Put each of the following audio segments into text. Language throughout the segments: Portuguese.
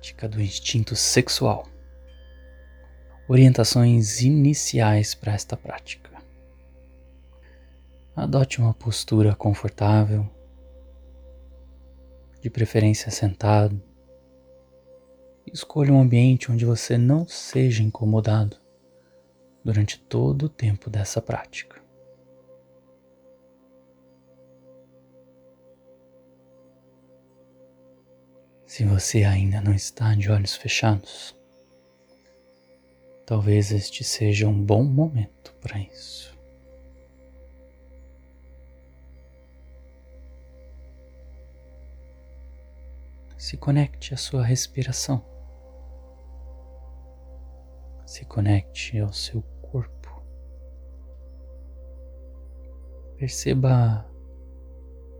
prática do instinto sexual. Orientações iniciais para esta prática. Adote uma postura confortável, de preferência sentado. Escolha um ambiente onde você não seja incomodado durante todo o tempo dessa prática. Se você ainda não está de olhos fechados, talvez este seja um bom momento para isso. Se conecte à sua respiração. Se conecte ao seu corpo. Perceba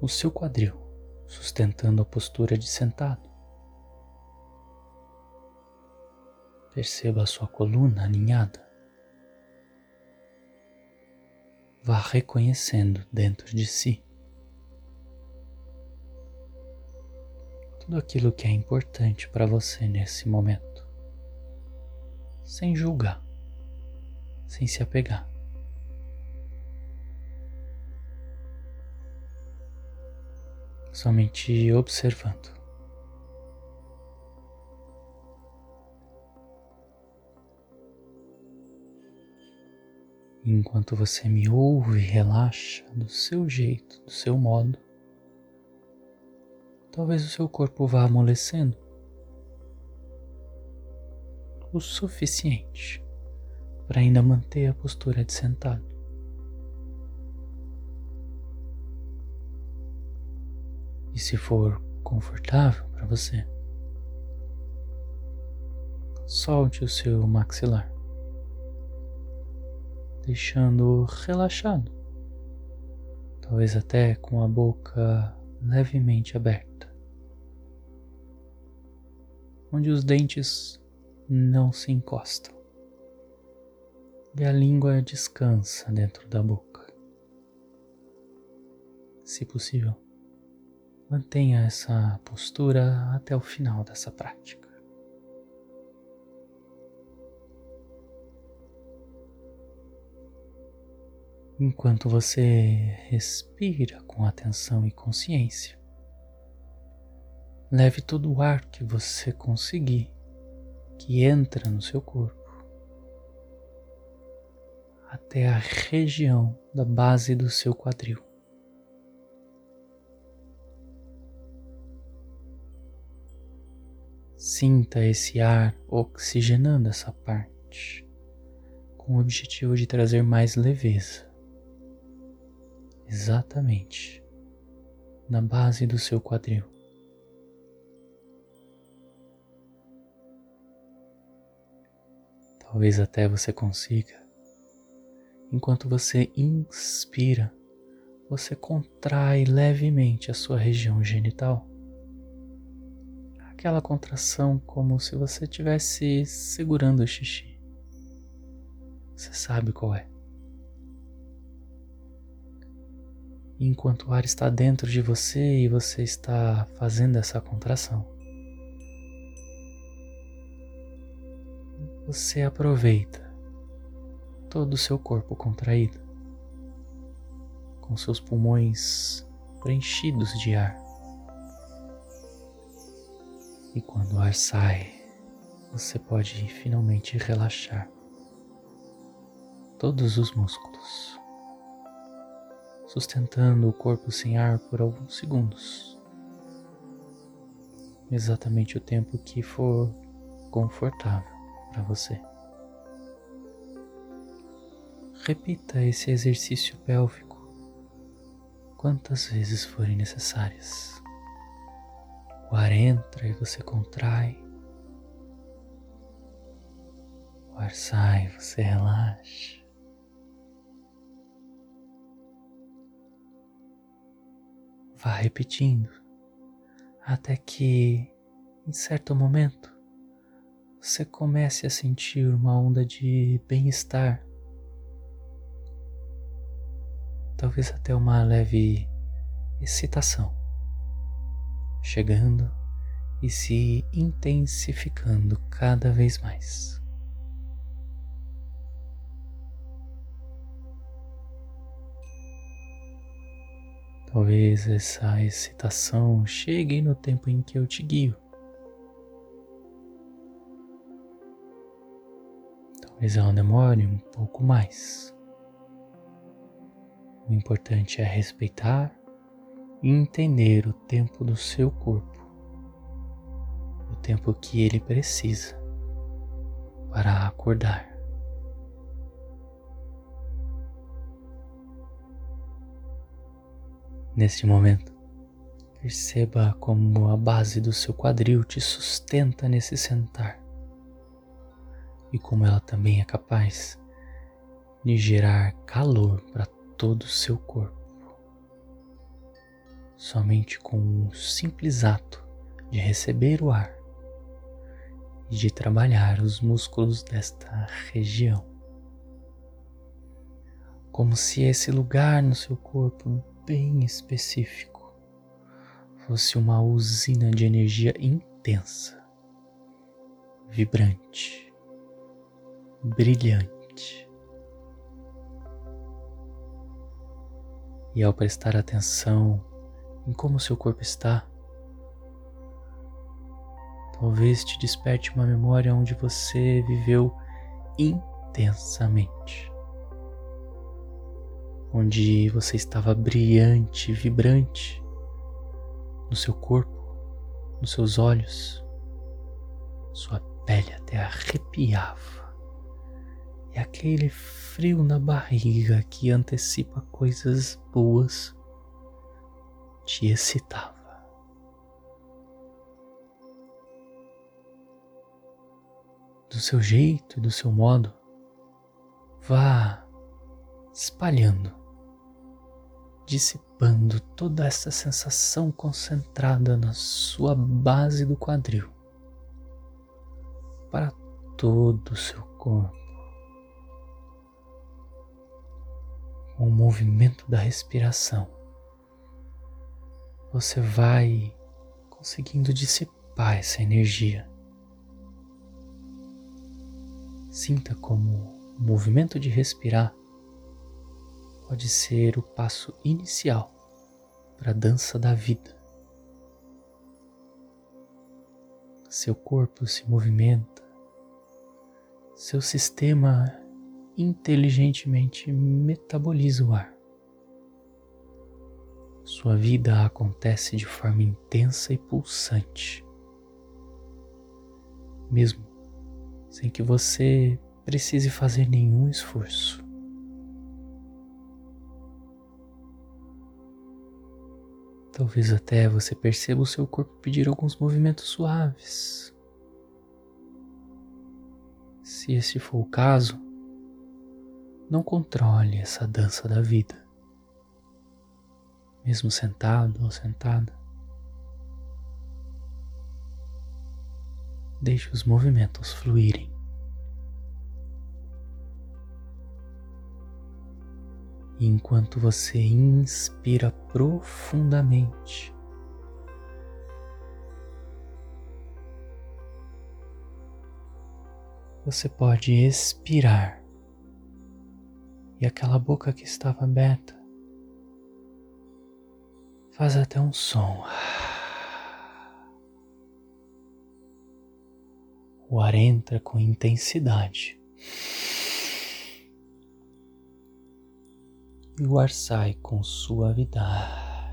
o seu quadril sustentando a postura de sentado. Perceba a sua coluna alinhada. Vá reconhecendo dentro de si tudo aquilo que é importante para você nesse momento, sem julgar, sem se apegar. Somente observando. Enquanto você me ouve relaxa do seu jeito, do seu modo, talvez o seu corpo vá amolecendo o suficiente para ainda manter a postura de sentado. E se for confortável para você, solte o seu maxilar deixando relaxado, talvez até com a boca levemente aberta, onde os dentes não se encostam e a língua descansa dentro da boca. Se possível, mantenha essa postura até o final dessa prática. Enquanto você respira com atenção e consciência. Leve todo o ar que você conseguir, que entra no seu corpo, até a região da base do seu quadril. Sinta esse ar oxigenando essa parte, com o objetivo de trazer mais leveza exatamente na base do seu quadril. Talvez até você consiga, enquanto você inspira, você contrai levemente a sua região genital. Aquela contração como se você estivesse segurando o xixi. Você sabe qual é. Enquanto o ar está dentro de você e você está fazendo essa contração. Você aproveita todo o seu corpo contraído, com seus pulmões preenchidos de ar. E quando o ar sai, você pode finalmente relaxar todos os músculos sustentando o corpo sem ar por alguns segundos. Exatamente o tempo que for confortável para você. Repita esse exercício pélvico quantas vezes forem necessárias. O ar entra e você contrai. O ar sai, você relaxa. Vá repetindo até que, em certo momento, você comece a sentir uma onda de bem-estar, talvez até uma leve excitação, chegando e se intensificando cada vez mais. Talvez essa excitação chegue no tempo em que eu te guio. Talvez ela demore um pouco mais. O importante é respeitar e entender o tempo do seu corpo, o tempo que ele precisa para acordar. Neste momento, perceba como a base do seu quadril te sustenta nesse sentar e como ela também é capaz de gerar calor para todo o seu corpo. Somente com o simples ato de receber o ar e de trabalhar os músculos desta região. Como se esse lugar no seu corpo bem específico fosse uma usina de energia intensa, vibrante, brilhante. E ao prestar atenção em como seu corpo está, talvez te desperte uma memória onde você viveu intensamente. Onde você estava brilhante, vibrante no seu corpo, nos seus olhos, sua pele até arrepiava é aquele frio na barriga que antecipa coisas boas, te excitava. Do seu jeito e do seu modo, vá espalhando, dissipando toda essa sensação concentrada na sua base do quadril para todo o seu corpo. com o movimento da respiração, você vai conseguindo dissipar essa energia. Sinta como o movimento de respirar pode ser o passo inicial para a dança da vida. Seu corpo se movimenta, seu sistema inteligentemente metaboliza o ar. Sua vida acontece de forma intensa e pulsante, mesmo sem que você precise fazer nenhum esforço. Talvez até você perceba o seu corpo pedir alguns movimentos suaves. Se esse for o caso, não controle essa dança da vida, mesmo sentado ou sentada. Deixe os movimentos fluírem. E enquanto você inspira profundamente, você pode expirar e aquela boca que estava aberta faz até um som. O ar entra com intensidade. E o ar sai com suavidade.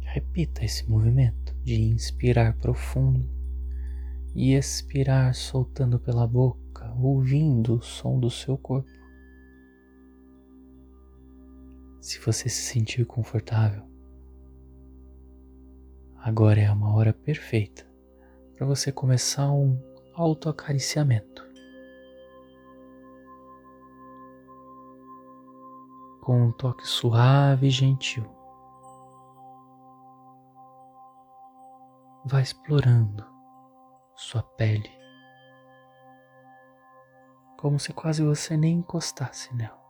Repita esse movimento de inspirar profundo e expirar soltando pela boca, ouvindo o som do seu corpo. Se você se sentir confortável, agora é uma hora perfeita para você começar um autoacariciamento. Com um toque suave e gentil. Vá explorando sua pele, como se quase você nem encostasse nela.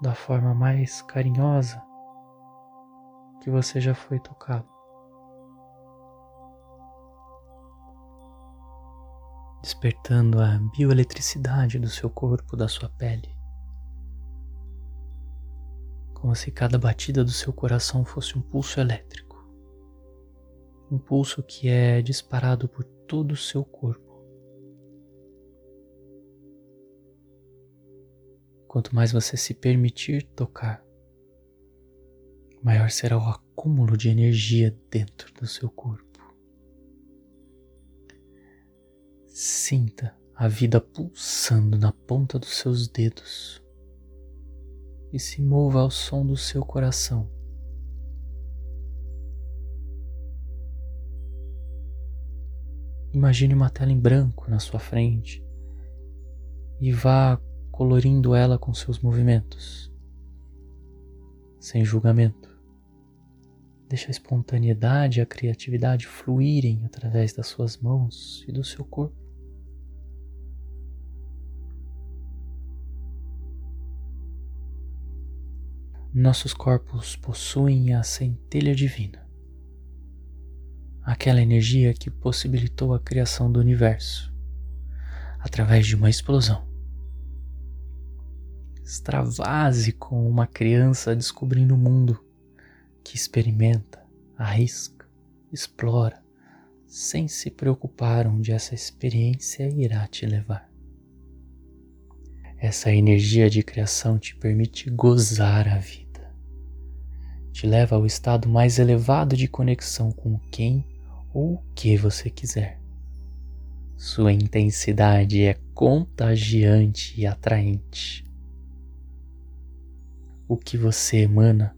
da forma mais carinhosa que você já foi tocado. Despertando a bioeletricidade do seu corpo, da sua pele. Como se cada batida do seu coração fosse um pulso elétrico. Um pulso que é disparado por todo o seu corpo. Quanto mais você se permitir tocar, maior será o acúmulo de energia dentro do seu corpo. Sinta a vida pulsando na ponta dos seus dedos e se mova ao som do seu coração. Imagine uma tela em branco na sua frente e vá colorindo ela com seus movimentos, sem julgamento. Deixa a espontaneidade e a criatividade fluírem através das suas mãos e do seu corpo. Nossos corpos possuem a centelha divina, aquela energia que possibilitou a criação do universo através de uma explosão. Extravase com uma criança descobrindo o mundo que experimenta, arrisca, explora, sem se preocupar onde essa experiência irá te levar. Essa energia de criação te permite gozar a vida, te leva ao estado mais elevado de conexão com quem ou o que você quiser. Sua intensidade é contagiante e atraente. O que você emana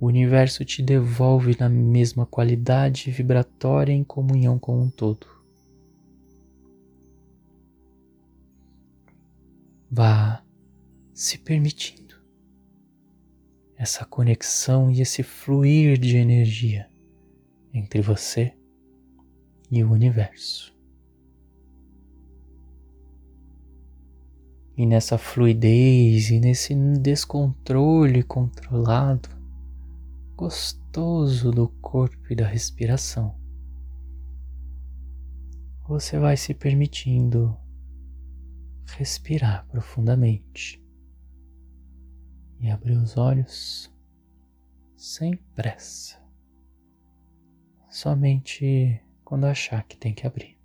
o universo te devolve na mesma qualidade vibratória em comunhão com um todo. Vá se permitindo essa conexão e esse fluir de energia entre você e o universo. E nessa fluidez e nesse descontrole controlado, gostoso do corpo e da respiração. Você vai se permitindo respirar profundamente e abrir os olhos sem pressa, somente quando achar que tem que abrir.